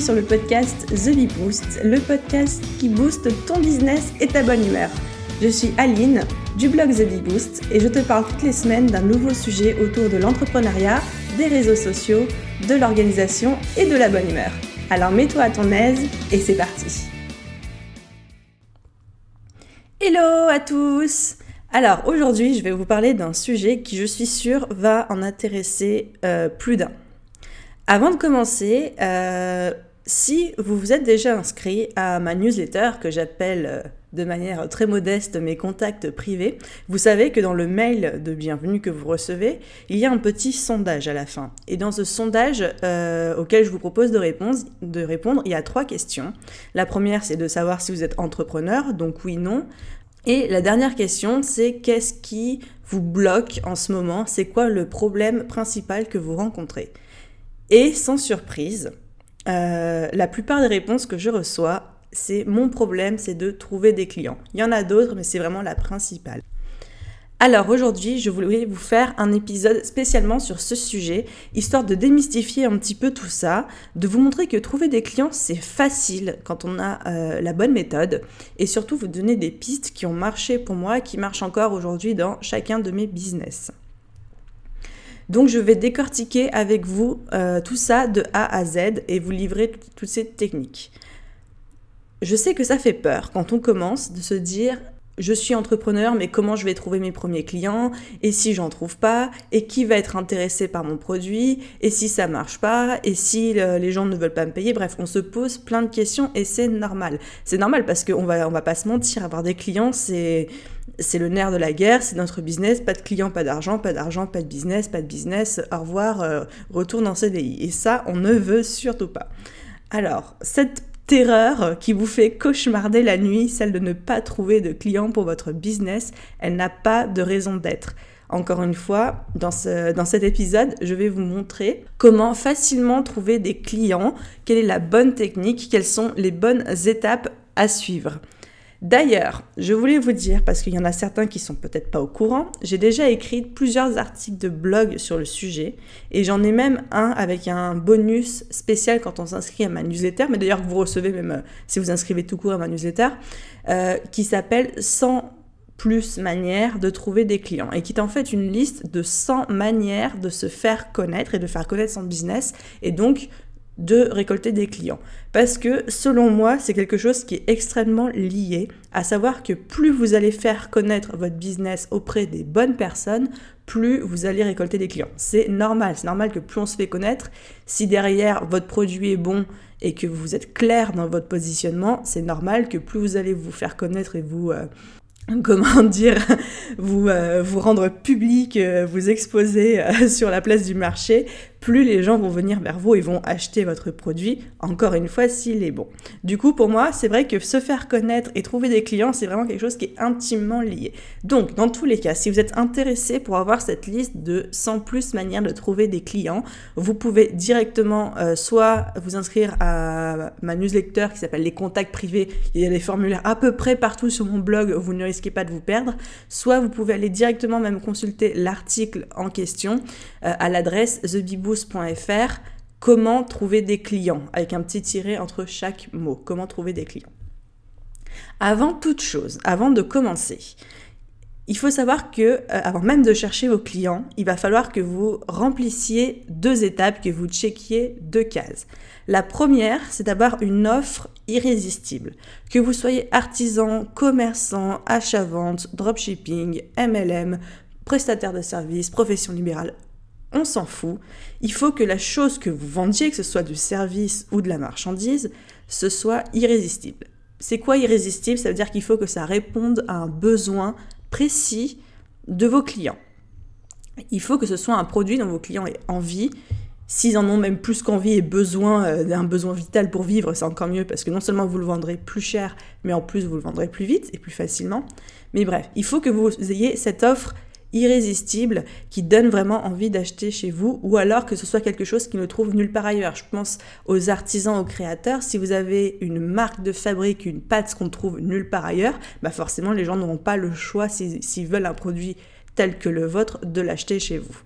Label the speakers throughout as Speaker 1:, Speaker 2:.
Speaker 1: Sur le podcast The Bee Boost, le podcast qui booste ton business et ta bonne humeur. Je suis Aline du blog The Bee Boost et je te parle toutes les semaines d'un nouveau sujet autour de l'entrepreneuriat, des réseaux sociaux, de l'organisation et de la bonne humeur. Alors mets-toi à ton aise et c'est parti. Hello à tous Alors aujourd'hui je vais vous parler d'un sujet qui je suis sûre va en intéresser euh, plus d'un. Avant de commencer, euh, si vous vous êtes déjà inscrit à ma newsletter que j'appelle euh, de manière très modeste mes contacts privés, vous savez que dans le mail de bienvenue que vous recevez, il y a un petit sondage à la fin. Et dans ce sondage euh, auquel je vous propose de répondre, de répondre, il y a trois questions. La première, c'est de savoir si vous êtes entrepreneur, donc oui, non. Et la dernière question, c'est qu'est-ce qui vous bloque en ce moment? C'est quoi le problème principal que vous rencontrez? Et sans surprise, euh, la plupart des réponses que je reçois, c'est mon problème, c'est de trouver des clients. Il y en a d'autres, mais c'est vraiment la principale. Alors aujourd'hui, je voulais vous faire un épisode spécialement sur ce sujet, histoire de démystifier un petit peu tout ça, de vous montrer que trouver des clients, c'est facile quand on a euh, la bonne méthode, et surtout vous donner des pistes qui ont marché pour moi, qui marchent encore aujourd'hui dans chacun de mes business. Donc je vais décortiquer avec vous euh, tout ça de A à Z et vous livrer toutes ces techniques. Je sais que ça fait peur quand on commence de se dire je suis entrepreneur, mais comment je vais trouver mes premiers clients? Et si j'en trouve pas? Et qui va être intéressé par mon produit? Et si ça marche pas? Et si les gens ne veulent pas me payer? Bref, on se pose plein de questions et c'est normal. C'est normal parce qu'on va, on va pas se mentir, avoir des clients, c'est le nerf de la guerre, c'est notre business, pas de clients, pas d'argent, pas d'argent, pas de business, pas de business, au revoir, euh, retourne en CDI. Et ça, on ne veut surtout pas. Alors, cette terreur qui vous fait cauchemarder la nuit, celle de ne pas trouver de clients pour votre business, elle n'a pas de raison d'être. Encore une fois, dans, dans cet épisode, je vais vous montrer comment facilement trouver des clients, quelle est la bonne technique, quelles sont les bonnes étapes à suivre. D'ailleurs, je voulais vous dire, parce qu'il y en a certains qui sont peut-être pas au courant, j'ai déjà écrit plusieurs articles de blog sur le sujet, et j'en ai même un avec un bonus spécial quand on s'inscrit à ma newsletter, mais d'ailleurs que vous recevez même euh, si vous inscrivez tout court à ma newsletter, euh, qui s'appelle 100 plus manières de trouver des clients et qui est en fait une liste de 100 manières de se faire connaître et de faire connaître son business et donc de récolter des clients. Parce que selon moi, c'est quelque chose qui est extrêmement lié, à savoir que plus vous allez faire connaître votre business auprès des bonnes personnes, plus vous allez récolter des clients. C'est normal, c'est normal que plus on se fait connaître, si derrière votre produit est bon et que vous êtes clair dans votre positionnement, c'est normal que plus vous allez vous faire connaître et vous... Euh, comment dire, vous, euh, vous rendre public, euh, vous exposer sur la place du marché, plus les gens vont venir vers vous et vont acheter votre produit, encore une fois, s'il est bon. Du coup, pour moi, c'est vrai que se faire connaître et trouver des clients, c'est vraiment quelque chose qui est intimement lié. Donc, dans tous les cas, si vous êtes intéressé pour avoir cette liste de 100 plus manières de trouver des clients, vous pouvez directement euh, soit vous inscrire à ma newsletter qui s'appelle les contacts privés, il y a des formulaires à peu près partout sur mon blog, vous ne risquez pas de vous perdre, soit vous pouvez aller directement même consulter l'article en question euh, à l'adresse thebibou comment trouver des clients, avec un petit tiré entre chaque mot, comment trouver des clients. Avant toute chose, avant de commencer, il faut savoir que, euh, avant même de chercher vos clients, il va falloir que vous remplissiez deux étapes, que vous checkiez deux cases. La première, c'est d'avoir une offre irrésistible. Que vous soyez artisan, commerçant, achat-vente, dropshipping, MLM, prestataire de services, profession libérale, on s'en fout. Il faut que la chose que vous vendiez, que ce soit du service ou de la marchandise, ce soit irrésistible. C'est quoi irrésistible? Ça veut dire qu'il faut que ça réponde à un besoin précis de vos clients. Il faut que ce soit un produit dont vos clients aient envie. S'ils en ont même plus qu'envie et besoin euh, d'un besoin vital pour vivre, c'est encore mieux parce que non seulement vous le vendrez plus cher, mais en plus vous le vendrez plus vite et plus facilement. Mais bref, il faut que vous ayez cette offre irrésistible qui donne vraiment envie d'acheter chez vous ou alors que ce soit quelque chose qui ne trouve nulle part ailleurs. Je pense aux artisans, aux créateurs. Si vous avez une marque de fabrique, une pâte qu'on trouve nulle part ailleurs, bah forcément les gens n'auront pas le choix s'ils veulent un produit tel que le vôtre de l'acheter chez vous.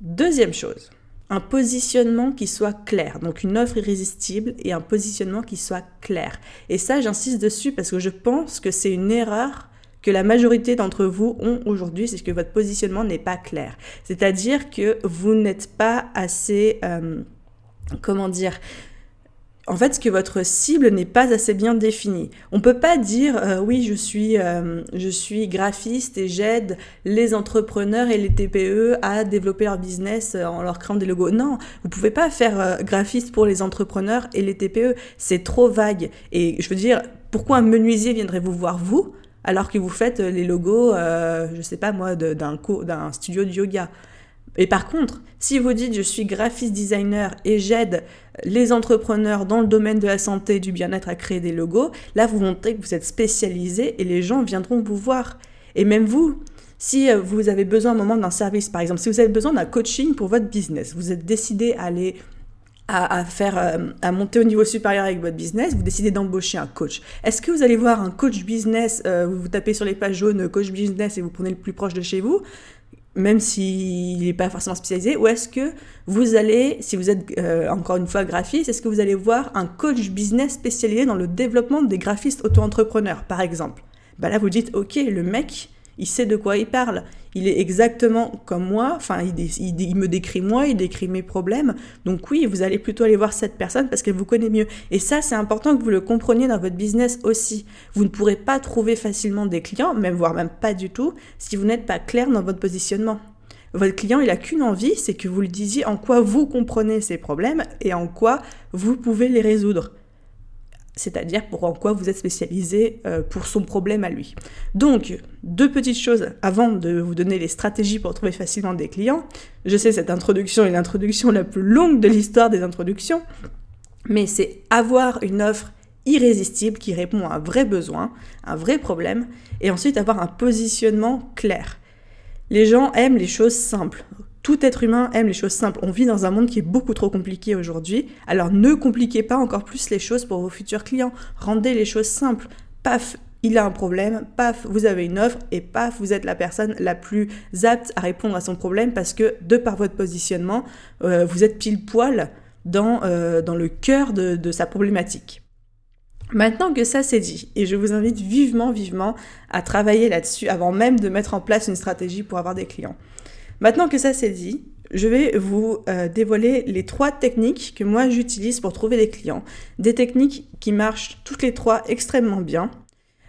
Speaker 1: Deuxième chose, un positionnement qui soit clair. Donc une offre irrésistible et un positionnement qui soit clair. Et ça, j'insiste dessus parce que je pense que c'est une erreur que la majorité d'entre vous ont aujourd'hui, c'est que votre positionnement n'est pas clair. C'est-à-dire que vous n'êtes pas assez, euh, comment dire, en fait, que votre cible n'est pas assez bien définie. On peut pas dire euh, oui, je suis, euh, je suis graphiste et j'aide les entrepreneurs et les TPE à développer leur business en leur créant des logos. Non, vous pouvez pas faire graphiste pour les entrepreneurs et les TPE. C'est trop vague. Et je veux dire, pourquoi un menuisier viendrait vous voir vous alors que vous faites euh, les logos, euh, je sais pas moi, d'un studio de yoga. Et par contre, si vous dites je suis graphiste designer et j'aide les entrepreneurs dans le domaine de la santé et du bien-être à créer des logos, là vous montrez que vous êtes spécialisé et les gens viendront vous voir. Et même vous, si euh, vous avez besoin un moment d'un service, par exemple, si vous avez besoin d'un coaching pour votre business, vous êtes décidé à aller à, faire, euh, à monter au niveau supérieur avec votre business, vous décidez d'embaucher un coach. Est-ce que vous allez voir un coach business, euh, vous, tapez sur les pages jaunes coach business et vous prenez le plus proche de chez vous, même s'il n'est pas forcément spécialisé, ou est-ce que vous allez, si vous êtes euh, encore une fois graphiste, est-ce que vous allez voir un coach business spécialisé dans le développement des graphistes auto-entrepreneurs, par exemple? Bah Là, vous dites, ok, le mec, il sait de quoi il parle. Il est exactement comme moi, enfin, il, me décrit moi, il décrit mes problèmes. Donc oui, vous allez plutôt aller voir cette personne parce qu'elle vous connaît mieux. Et ça, c'est important que vous le compreniez dans votre business aussi. Vous ne pourrez pas trouver facilement des clients, même voire même pas du tout, si vous n'êtes pas clair dans votre positionnement. Votre client, il a qu'une envie, c'est que vous lui disiez en quoi vous comprenez ses problèmes et en quoi vous pouvez les résoudre c'est-à-dire pour en quoi vous êtes spécialisé euh, pour son problème à lui. Donc, deux petites choses avant de vous donner les stratégies pour trouver facilement des clients. Je sais, cette introduction est l'introduction la plus longue de l'histoire des introductions, mais c'est avoir une offre irrésistible qui répond à un vrai besoin, un vrai problème, et ensuite avoir un positionnement clair. Les gens aiment les choses simples. Tout être humain aime les choses simples. On vit dans un monde qui est beaucoup trop compliqué aujourd'hui. Alors ne compliquez pas encore plus les choses pour vos futurs clients. Rendez les choses simples. Paf, il a un problème, paf, vous avez une offre et paf, vous êtes la personne la plus apte à répondre à son problème parce que de par votre positionnement, euh, vous êtes pile poil dans, euh, dans le cœur de, de sa problématique. Maintenant que ça c'est dit, et je vous invite vivement, vivement à travailler là-dessus avant même de mettre en place une stratégie pour avoir des clients. Maintenant que ça c'est dit, je vais vous euh, dévoiler les trois techniques que moi j'utilise pour trouver des clients. Des techniques qui marchent toutes les trois extrêmement bien.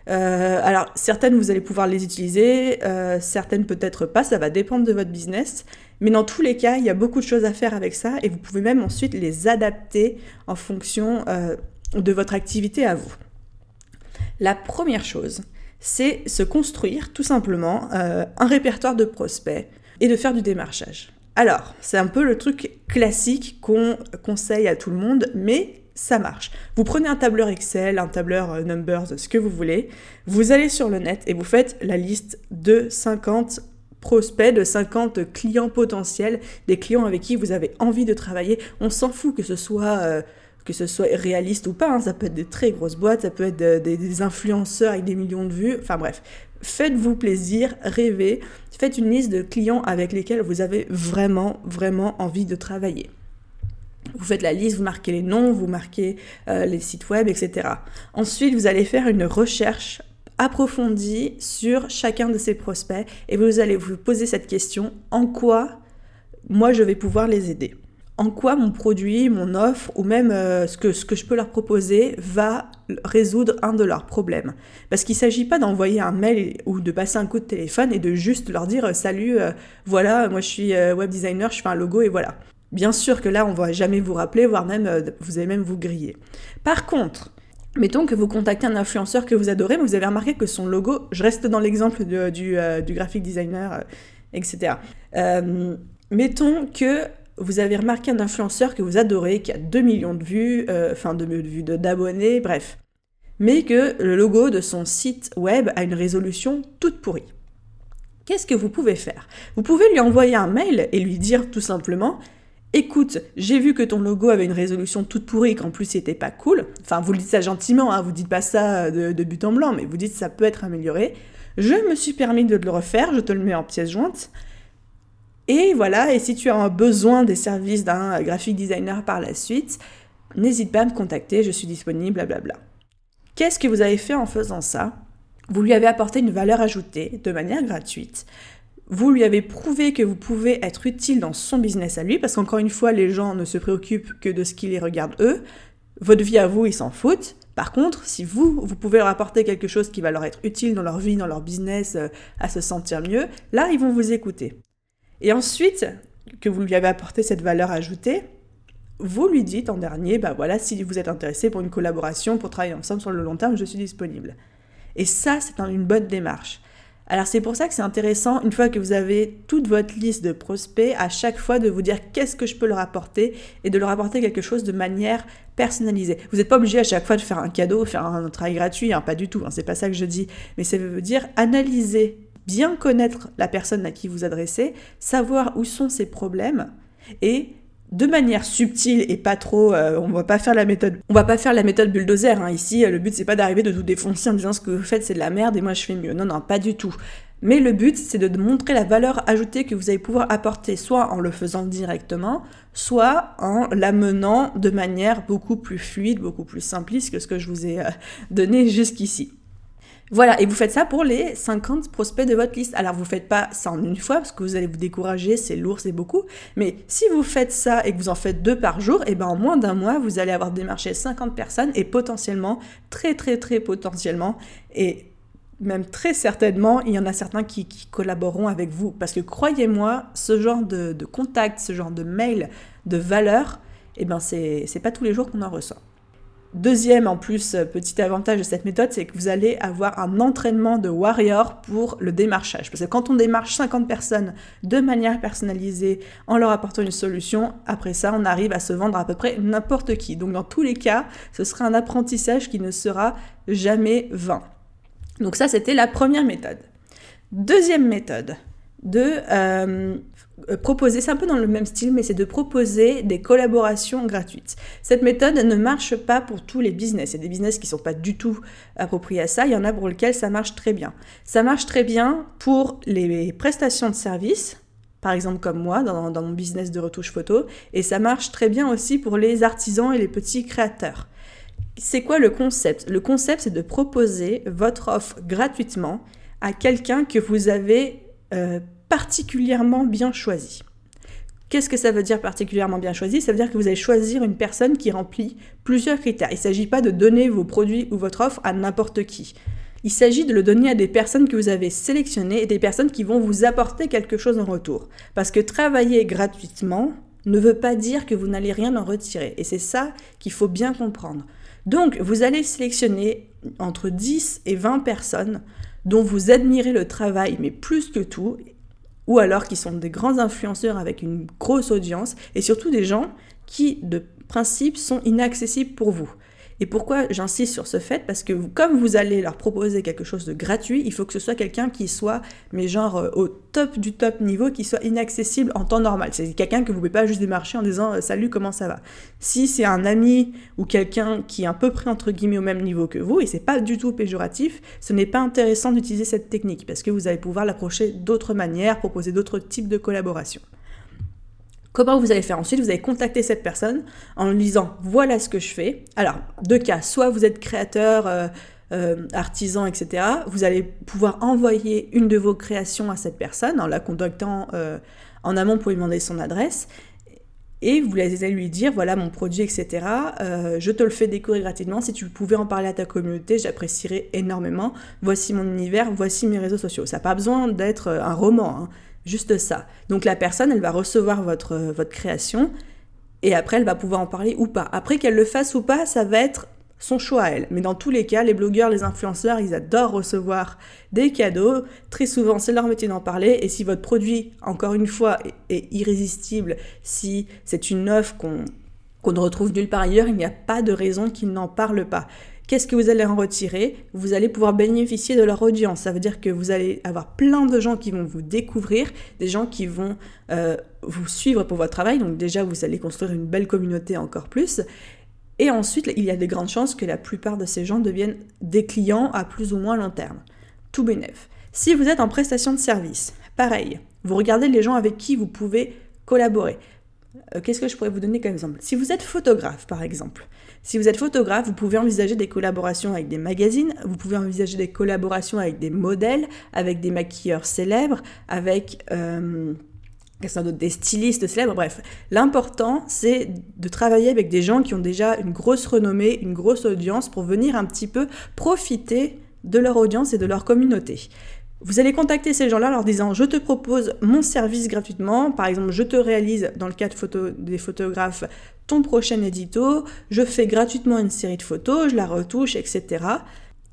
Speaker 1: Euh, alors certaines vous allez pouvoir les utiliser, euh, certaines peut-être pas, ça va dépendre de votre business. Mais dans tous les cas, il y a beaucoup de choses à faire avec ça et vous pouvez même ensuite les adapter en fonction de votre activité à vous. La première chose, c'est se construire tout simplement un répertoire de prospects et de faire du démarchage. Alors, c'est un peu le truc classique qu'on conseille à tout le monde, mais ça marche. Vous prenez un tableur Excel, un tableur euh, Numbers, ce que vous voulez, vous allez sur le net et vous faites la liste de 50 prospects, de 50 clients potentiels, des clients avec qui vous avez envie de travailler. On s'en fout que ce soit... Euh, que ce soit réaliste ou pas, hein. ça peut être des très grosses boîtes, ça peut être des, des, influenceurs avec des millions de vues, enfin bref, faites-vous plaisir, rêvez, faites une liste de clients avec lesquels vous avez vraiment, vraiment envie de travailler. Vous faites la liste, vous marquez les noms, vous marquez euh, les sites web, etc. Ensuite, vous allez faire une recherche approfondie sur chacun de ces prospects et vous allez vous poser cette question, en quoi moi je vais pouvoir les aider? En quoi mon produit, mon offre ou même euh, ce, que, je peux leur proposer va résoudre un de leurs problèmes. Parce qu'il ne s'agit pas d'envoyer un mail ou de passer un coup de téléphone et de juste leur dire euh, salut, euh, voilà, moi je suis web designer, je fais un logo et voilà. Bien sûr que là, on ne va jamais vous rappeler, voire même vous allez même vous griller. Par contre, Mettons que vous contactez un influenceur que vous adorez, mais vous avez remarqué que son logo, je reste dans l'exemple du, du graphic designer, etc. mettons que vous avez remarqué un influenceur que vous adorez, qui a 2 millions de vues, euh, enfin de vues, d'abonnés, bref, mais que le logo de son site web a une résolution toute pourrie. Qu'est-ce que vous pouvez faire? Vous pouvez lui envoyer un mail et lui dire tout simplement Écoute, j'ai vu que ton logo avait une résolution toute pourrie et qu'en plus il était pas cool. Enfin, vous le dites ça gentiment, hein, vous dites pas ça de, de but en blanc, mais vous dites ça peut être amélioré. Je me suis permis de le refaire, je te le mets en pièce jointe. Et voilà, et si tu as besoin des services d'un graphic designer par la suite, n'hésite pas à me contacter, je suis disponible, blablabla. Qu'est-ce que vous avez fait en faisant ça? Vous lui avez apporté une valeur ajoutée de manière gratuite. Vous lui avez prouvé que vous pouvez être utile dans son business à lui, parce qu'encore une fois, les gens ne se préoccupent que de ce qui les regarde eux. Votre vie à vous, ils s'en foutent. Par contre, si vous, vous pouvez leur apporter quelque chose qui va leur être utile dans leur vie, dans leur business, euh, à se sentir mieux, là, ils vont vous écouter. Et ensuite, que vous lui avez apporté cette valeur ajoutée, vous lui dites en dernier, bah voilà, si vous êtes intéressé pour une collaboration, pour travailler ensemble sur le long terme, je suis disponible. Et ça, c'est une bonne démarche. Alors c'est pour ça que c'est intéressant, une fois que vous avez toute votre liste de prospects, à chaque fois de vous dire qu'est-ce que je peux leur apporter et de leur apporter quelque chose de manière personnalisée. Vous n'êtes pas obligé à chaque fois de faire un cadeau, faire un travail gratuit, hein, pas du tout, hein, c'est pas ça que je dis, mais ça veut dire analyser, bien connaître la personne à qui vous adressez, savoir où sont ses problèmes et de manière subtile et pas trop, euh, on va pas faire la méthode, on va pas faire la méthode bulldozer. Hein. Ici, le but c'est pas d'arriver de tout défoncer en disant ce que vous faites c'est de la merde et moi je fais mieux. Non, non, pas du tout. Mais le but c'est de montrer la valeur ajoutée que vous allez pouvoir apporter, soit en le faisant directement, soit en l'amenant de manière beaucoup plus fluide, beaucoup plus simpliste que ce que je vous ai euh, donné jusqu'ici. Voilà, et vous faites ça pour les 50 prospects de votre liste. Alors vous faites pas ça en une fois parce que vous allez vous décourager, c'est lourd, c'est beaucoup. Mais si vous faites ça et que vous en faites deux par jour, et eh ben en moins d'un mois, vous allez avoir démarché 50 personnes et potentiellement, très très très potentiellement, et même très certainement, il y en a certains qui, collaboreront avec vous. Parce que croyez-moi, ce genre de, de, contact, ce genre de mail, de valeur, eh ben c'est pas tous les jours qu'on en reçoit. Deuxième, en plus, euh, petit avantage de cette méthode, c'est que vous allez avoir un entraînement de warrior pour le démarchage. Parce que quand on démarche 50 personnes de manière personnalisée en leur apportant une solution, après ça, on arrive à se vendre à peu près n'importe qui. Donc dans tous les cas, ce sera un apprentissage qui ne sera jamais vain. Donc ça, c'était la première méthode. Deuxième méthode, de euh, proposer, c'est un peu dans le même style, mais c'est de proposer des collaborations gratuites. Cette méthode ne marche pas pour tous les business. Il y a des business qui ne sont pas du tout appropriés à ça. Il y en a pour lesquels ça marche très bien. Ça marche très bien pour les prestations de services, par exemple comme moi, dans, dans mon business de retouche photo. Et ça marche très bien aussi pour les artisans et les petits créateurs. C'est quoi le concept? Le concept, c'est de proposer votre offre gratuitement à quelqu'un que vous avez euh, particulièrement bien choisi. Qu'est-ce que ça veut dire particulièrement bien choisi Ça veut dire que vous allez choisir une personne qui remplit plusieurs critères. Il ne s'agit pas de donner vos produits ou votre offre à n'importe qui. Il s'agit de le donner à des personnes que vous avez sélectionnées et des personnes qui vont vous apporter quelque chose en retour. Parce que travailler gratuitement ne veut pas dire que vous n'allez rien en retirer. Et c'est ça qu'il faut bien comprendre. Donc, vous allez sélectionner entre 10 et 20 personnes dont vous admirez le travail, mais plus que tout, ou alors qui sont des grands influenceurs avec une grosse audience, et surtout des gens qui, de principe, sont inaccessibles pour vous. Et pourquoi j'insiste sur ce fait? Parce que comme vous allez leur proposer quelque chose de gratuit, il faut que ce soit quelqu'un qui soit, mais genre euh, au top du top niveau, qui soit inaccessible en temps normal. C'est quelqu'un que vous ne pouvez pas juste démarcher en disant euh, salut, comment ça va? Si c'est un ami ou quelqu'un qui est à peu près entre guillemets au même niveau que vous, et c'est pas du tout péjoratif, ce n'est pas intéressant d'utiliser cette technique parce que vous allez pouvoir l'approcher d'autres manières, proposer d'autres types de collaboration. Comment vous allez faire ensuite Vous allez contacter cette personne en lui disant voilà ce que je fais. Alors, deux cas, soit vous êtes créateur, euh, euh, artisan, etc. Vous allez pouvoir envoyer une de vos créations à cette personne en la contactant euh, en amont pour lui demander son adresse. Et vous allez lui dire voilà mon produit, etc. je te le fais découvrir gratuitement. Si tu pouvais en parler à ta communauté, j'apprécierais énormément. Voici mon univers, voici mes réseaux sociaux. Ça n'a pas besoin d'être un roman. Hein. Juste ça. Donc la personne, elle va recevoir votre, votre création et après, elle va pouvoir en parler ou pas. Après qu'elle le fasse ou pas, ça va être son choix à elle. Mais dans tous les cas, les blogueurs, les influenceurs, ils adorent recevoir des cadeaux. Très souvent, c'est leur métier d'en parler. Et si votre produit, encore une fois, est, irrésistible, si c'est une offre qu'on qu'on ne retrouve nulle part ailleurs, il n'y a pas de raison qu'ils n'en parlent pas. Qu'est-ce que vous allez en retirer? Vous allez pouvoir bénéficier de leur audience. Ça veut dire que vous allez avoir plein de gens qui vont vous découvrir, des gens qui vont euh, vous suivre pour votre travail. Donc déjà, vous allez construire une belle communauté encore plus. Et ensuite, il y a de grandes chances que la plupart de ces gens deviennent des clients à plus ou moins long terme. Tout bénef. Si vous êtes en prestation de service, Pareil, vous regardez les gens avec qui vous pouvez collaborer. Euh, qu'est-ce que je pourrais vous donner comme exemple? Si vous êtes photographe, par exemple, si vous êtes photographe, vous pouvez envisager des collaborations avec des magazines, vous pouvez envisager des collaborations avec des modèles, avec des maquilleurs célèbres, avec euh, des stylistes célèbres, bref. L'important, c'est de travailler avec des gens qui ont déjà une grosse renommée, une grosse audience, pour venir un petit peu profiter de leur audience et de leur communauté. Vous allez contacter ces gens-là en leur disant je te propose mon service gratuitement, par exemple je te réalise dans le photo, des photographes ton prochain édito, je fais gratuitement une série de photos, je la retouche, etc.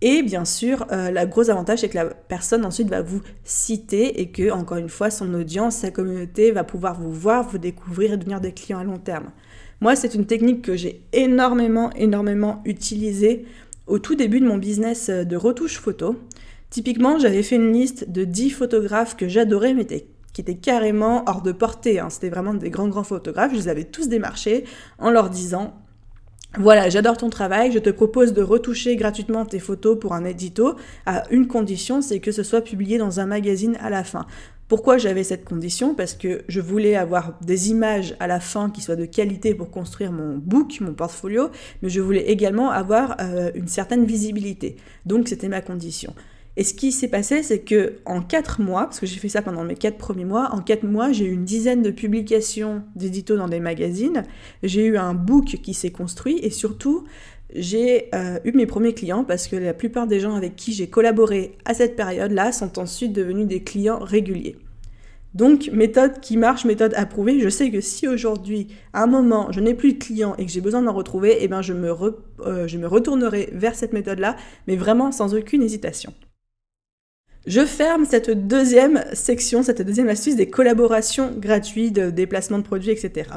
Speaker 1: Et bien sûr, euh, le gros avantage, c'est que la personne ensuite va vous citer et que, encore une fois, son audience, sa communauté va pouvoir vous voir, vous découvrir et devenir des clients à long terme. Moi, c'est une technique que j'ai énormément, énormément utilisée au tout début de mon business de retouche photo. Typiquement, j'avais fait une liste de 10 photographes que j'adorais, mais qui étaient carrément hors de portée. Hein. C'était vraiment des grands, grands photographes. Je les avais tous démarchés en leur disant voilà, j'adore ton travail, je te propose de retoucher gratuitement tes photos pour un édito à une condition, c'est que ce soit publié dans un magazine à la fin. Pourquoi j'avais cette condition? Parce que je voulais avoir des images à la fin qui soient de qualité pour construire mon book, mon portfolio, mais je voulais également avoir euh, une certaine visibilité. Donc c'était ma condition. Et ce qui s'est passé, c'est que en 4 mois, parce que j'ai fait ça pendant mes 4 premiers mois, en 4 mois, j'ai eu une dizaine de publications d'éditos dans des magazines, j'ai eu un book qui s'est construit et surtout, j'ai euh, eu mes premiers clients parce que la plupart des gens avec qui j'ai collaboré à cette période-là sont ensuite devenus des clients réguliers. Donc, méthode qui marche, méthode approuvée. Je sais que si aujourd'hui, à un moment, je n'ai plus de clients et que j'ai besoin d'en retrouver, eh ben, je, me euh, je me retournerai vers cette méthode-là, mais vraiment sans aucune hésitation. Je ferme cette deuxième section, cette deuxième astuce des collaborations gratuites, de déplacement de produits, etc.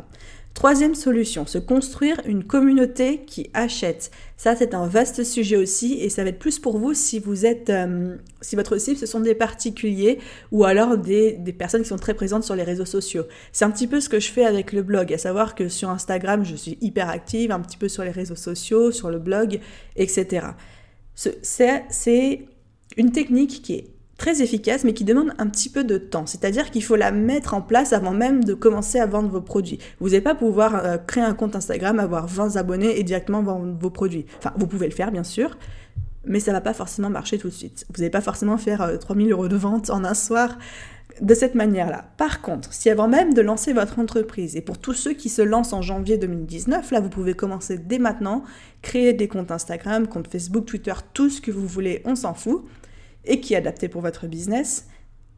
Speaker 1: Troisième solution, se construire une communauté qui achète. Ça, c'est un vaste sujet aussi et ça va être plus pour vous si vous êtes, euh, si votre cible ce sont des particuliers ou alors des, des, personnes qui sont très présentes sur les réseaux sociaux. C'est un petit peu ce que je fais avec le blog, à savoir que sur Instagram, je suis hyper active, un petit peu sur les réseaux sociaux, sur le blog, etc. C'est une technique qui est très efficace, mais qui demande un petit peu de temps. C'est-à-dire qu'il faut la mettre en place avant même de commencer à vendre vos produits. Vous n'allez pas pouvoir euh, créer un compte Instagram, avoir 20 abonnés et directement vendre vos produits. Enfin, vous pouvez le faire, bien sûr, mais ça va pas forcément marcher tout de suite. Vous n'allez pas forcément faire 3000 euh, euros de vente en un soir de cette manière-là. Par contre, si avant même de lancer votre entreprise, et pour tous ceux qui se lancent en janvier 2019, là, vous pouvez commencer dès maintenant, créer des comptes Instagram, comptes Facebook, Twitter, tout ce que vous voulez, on s'en fout et qui est adapté pour votre business,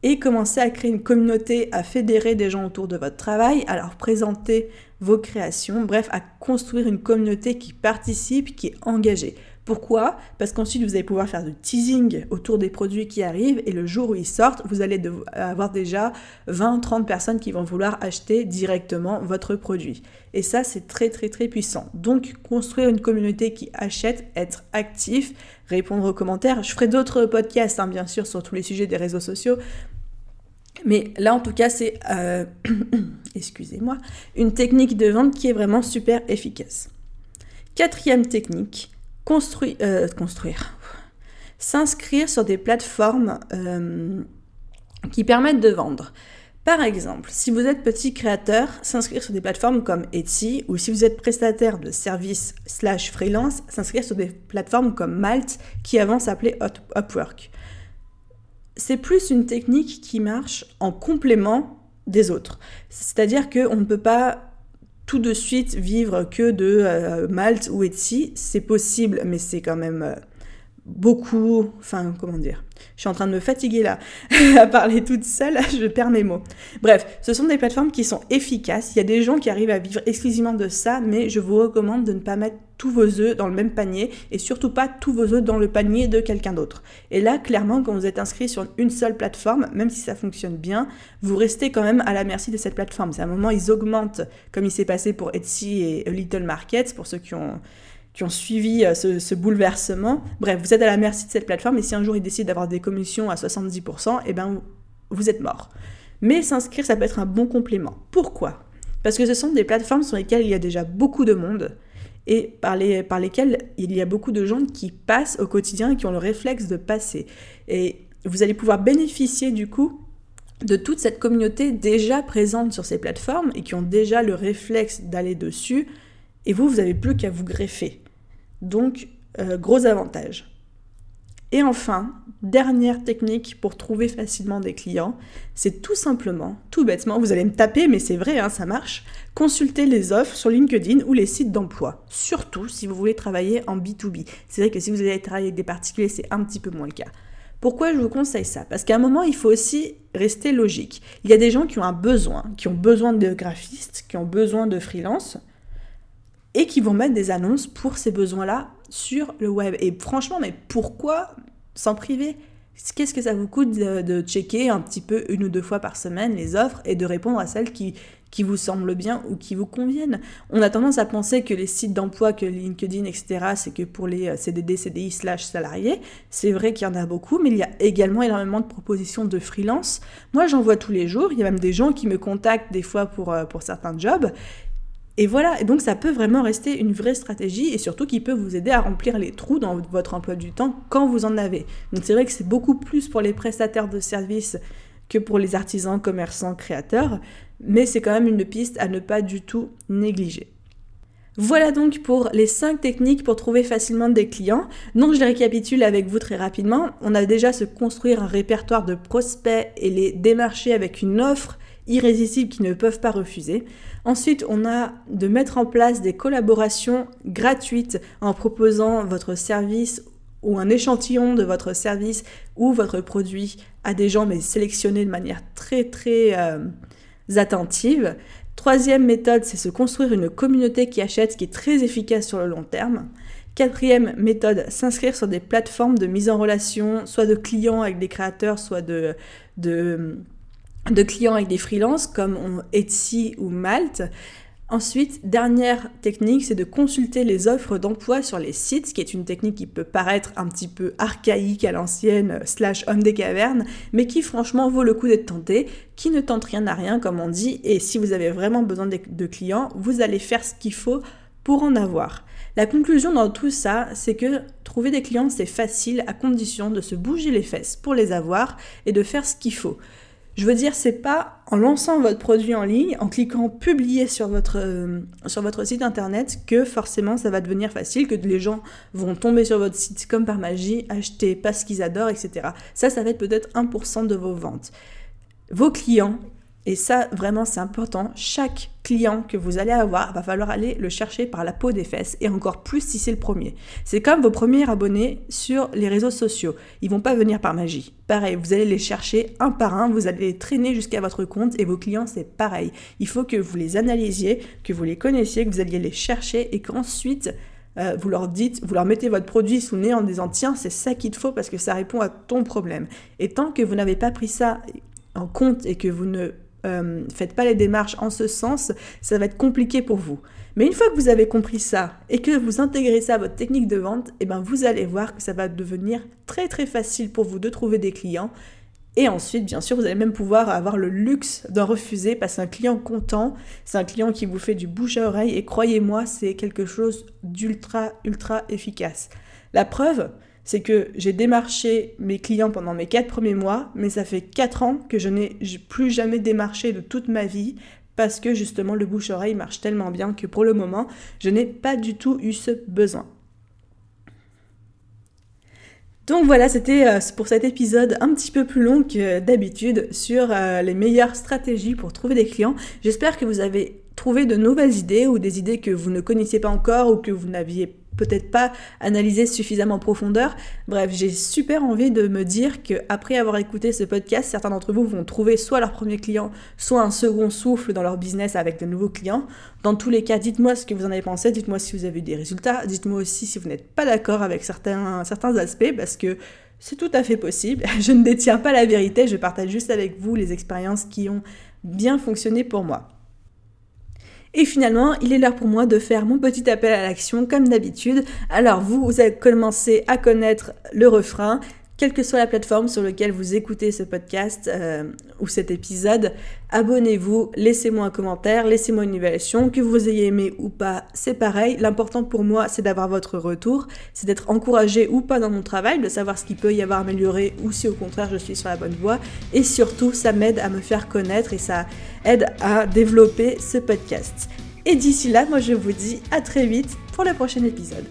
Speaker 1: et commencer à créer une communauté, à fédérer des gens autour de votre travail, à leur présenter vos créations, bref, à construire une communauté qui participe, qui est engagée. Pourquoi? Parce qu'ensuite, vous allez pouvoir faire du teasing autour des produits qui arrivent et le jour où ils sortent, vous allez avoir déjà 20-30 personnes qui vont vouloir acheter directement votre produit. Et ça, c'est très très très puissant. Donc, construire une communauté qui achète, être actif, répondre aux commentaires. Je ferai d'autres podcasts, hein, bien sûr, sur tous les sujets des réseaux sociaux. Mais là, en tout cas, c'est, euh, excusez-moi, une technique de vente qui est vraiment super efficace. Quatrième technique, euh, construire, s'inscrire sur des plateformes euh, qui permettent de vendre. Par exemple, si vous êtes petit créateur, s'inscrire sur des plateformes comme Etsy ou si vous êtes prestataire de services slash freelance, s'inscrire sur des plateformes comme Malt qui avant s'appelait Upwork. C'est plus une technique qui marche en complément des autres. C'est-à-dire qu'on ne peut pas tout de suite vivre que de euh, Malte ou Etsy. C'est possible, mais c'est quand même euh, beaucoup. Enfin, comment dire Je suis en train de me fatiguer là à parler toute seule, je perds mes mots. Bref, ce sont des plateformes qui sont efficaces. Il y a des gens qui arrivent à vivre exclusivement de ça, mais je vous recommande de ne pas mettre tous vos œufs dans le même panier et surtout pas tous vos œufs dans le panier de quelqu'un d'autre. Et là, clairement, quand vous êtes inscrit sur une seule plateforme, même si ça fonctionne bien, vous restez quand même à la merci de cette plateforme. C'est un moment, ils augmentent, comme il s'est passé pour Etsy et Little Market, pour ceux qui ont, qui ont suivi euh, ce, bouleversement. Bref, vous êtes à la merci de cette plateforme et si un jour ils décident d'avoir des commissions à 70%, eh ben, vous êtes mort. Mais s'inscrire, ça peut être un bon complément. Pourquoi? Parce que ce sont des plateformes sur lesquelles il y a déjà beaucoup de monde et par, les, par lesquels il y a beaucoup de gens qui passent au quotidien et qui ont le réflexe de passer. Et vous allez pouvoir bénéficier du coup de toute cette communauté déjà présente sur ces plateformes et qui ont déjà le réflexe d'aller dessus, et vous, vous n'avez plus qu'à vous greffer. Donc, euh, gros avantage. Et enfin, dernière technique pour trouver facilement des clients, c'est tout simplement, tout bêtement, vous allez me taper, mais c'est vrai, hein, ça marche, consulter les offres sur LinkedIn ou les sites d'emploi. Surtout si vous voulez travailler en B2B. C'est vrai que si vous allez travailler avec des particuliers, c'est un petit peu moins le cas. Pourquoi je vous conseille ça? Parce qu'à un moment, il faut aussi rester logique. Il y a des gens qui ont un besoin, qui ont besoin de graphistes, qui ont besoin de freelance, et qui vont mettre des annonces pour ces besoins-là sur le web. Et franchement, mais pourquoi s'en priver? Qu'est-ce que ça vous coûte de, checker un petit peu une ou deux fois par semaine les offres et de répondre à celles qui, qui vous semblent bien ou qui vous conviennent? On a tendance à penser que les sites d'emploi, que LinkedIn, etc., c'est que pour les euh, CDD, CDI slash salariés. C'est vrai qu'il y en a beaucoup, mais il y a également énormément de propositions de freelance. Moi, j'en vois tous les jours. Il y a même des gens qui me contactent des fois pour, euh, pour certains jobs. Et voilà, et donc ça peut vraiment rester une vraie stratégie et surtout qui peut vous aider à remplir les trous dans votre emploi du temps quand vous en avez. Donc c'est vrai que c'est beaucoup plus pour les prestataires de services que pour les artisans, commerçants, créateurs, mais c'est quand même une piste à ne pas du tout négliger. Voilà donc pour les 5 techniques pour trouver facilement des clients. Donc je les récapitule avec vous très rapidement. On a déjà se construire un répertoire de prospects et les démarcher avec une offre irrésistible qu'ils ne peuvent pas refuser. Ensuite, on a de mettre en place des collaborations gratuites en proposant votre service ou un échantillon de votre service ou votre produit à des gens, mais sélectionnés de manière très très euh, attentive. Troisième méthode, c'est se construire une communauté qui achète, ce qui est très efficace sur le long terme. Quatrième méthode, s'inscrire sur des plateformes de mise en relation, soit de clients avec des créateurs, soit de, de de clients avec des freelances comme Etsy ou Malte. Ensuite, dernière technique, c'est de consulter les offres d'emploi sur les sites, ce qui est une technique qui peut paraître un petit peu archaïque à l'ancienne, slash homme des cavernes, mais qui franchement vaut le coup d'être tenté, qui ne tente rien à rien comme on dit, et si vous avez vraiment besoin de clients, vous allez faire ce qu'il faut pour en avoir. La conclusion dans tout ça, c'est que trouver des clients, c'est facile à condition de se bouger les fesses pour les avoir et de faire ce qu'il faut. Je veux dire, c'est pas en lançant votre produit en ligne, en cliquant publier sur votre, euh, sur votre site internet que forcément ça va devenir facile, que les gens vont tomber sur votre site comme par magie, acheter parce qu'ils adorent, etc. Ça, ça va être peut-être 1% de vos ventes. Vos clients, et ça, vraiment, c'est important. Chaque client que vous allez avoir, va falloir aller le chercher par la peau des fesses, et encore plus si c'est le premier. C'est comme vos premiers abonnés sur les réseaux sociaux. Ils vont pas venir par magie. Pareil, vous allez les chercher un par un, vous allez les traîner jusqu'à votre compte, et vos clients, c'est pareil. Il faut que vous les analysiez, que vous les connaissiez, que vous alliez les chercher, et qu'ensuite, euh, vous leur dites, vous leur mettez votre produit sous le nez en disant tiens, c'est ça qu'il te faut parce que ça répond à ton problème. Et tant que vous n'avez pas pris ça en compte et que vous ne euh, faites pas les démarches en ce sens, ça va être compliqué pour vous. Mais une fois que vous avez compris ça et que vous intégrez ça à votre technique de vente, et eh ben vous allez voir que ça va devenir très très facile pour vous de trouver des clients. Et ensuite, bien sûr, vous allez même pouvoir avoir le luxe d'en refuser parce qu'un client content, c'est un client qui vous fait du bouche à oreille et croyez-moi, c'est quelque chose d'ultra, ultra efficace. La preuve, c'est que j'ai démarché mes clients pendant mes quatre premiers mois, mais ça fait quatre ans que je n'ai plus jamais démarché de toute ma vie parce que justement le bouche-oreille marche tellement bien que pour le moment, je n'ai pas du tout eu ce besoin. Donc voilà, c'était euh, pour cet épisode un petit peu plus long que d'habitude sur euh, les meilleures stratégies pour trouver des clients. J'espère que vous avez trouvé de nouvelles idées ou des idées que vous ne connaissiez pas encore ou que vous n'aviez peut-être pas analysé suffisamment en profondeur. Bref, j'ai super envie de me dire que après avoir écouté ce podcast, certains d'entre vous vont trouver soit leur premier client, soit un second souffle dans leur business avec de nouveaux clients. Dans tous les cas, dites-moi ce que vous en avez pensé, dites-moi si vous avez eu des résultats, dites-moi aussi si vous n'êtes pas d'accord avec certains, certains aspects, parce que c'est tout à fait possible. Je ne détiens pas la vérité, je partage juste avec vous les expériences qui ont bien fonctionné pour moi. Et finalement, il est l'heure pour moi de faire mon petit appel à l'action comme d'habitude. Alors vous, vous avez commencé à connaître le refrain. Quelle que soit la plateforme sur laquelle vous écoutez ce podcast euh, ou cet épisode, abonnez-vous, laissez-moi un commentaire, laissez-moi une évaluation, que vous ayez aimé ou pas, c'est pareil. L'important pour moi, c'est d'avoir votre retour, c'est d'être encouragé ou pas dans mon travail, de savoir ce qu'il peut y avoir amélioré ou si au contraire je suis sur la bonne voie. Et surtout, ça m'aide à me faire connaître et ça aide à développer ce podcast. Et d'ici là, moi je vous dis à très vite pour le prochain épisode.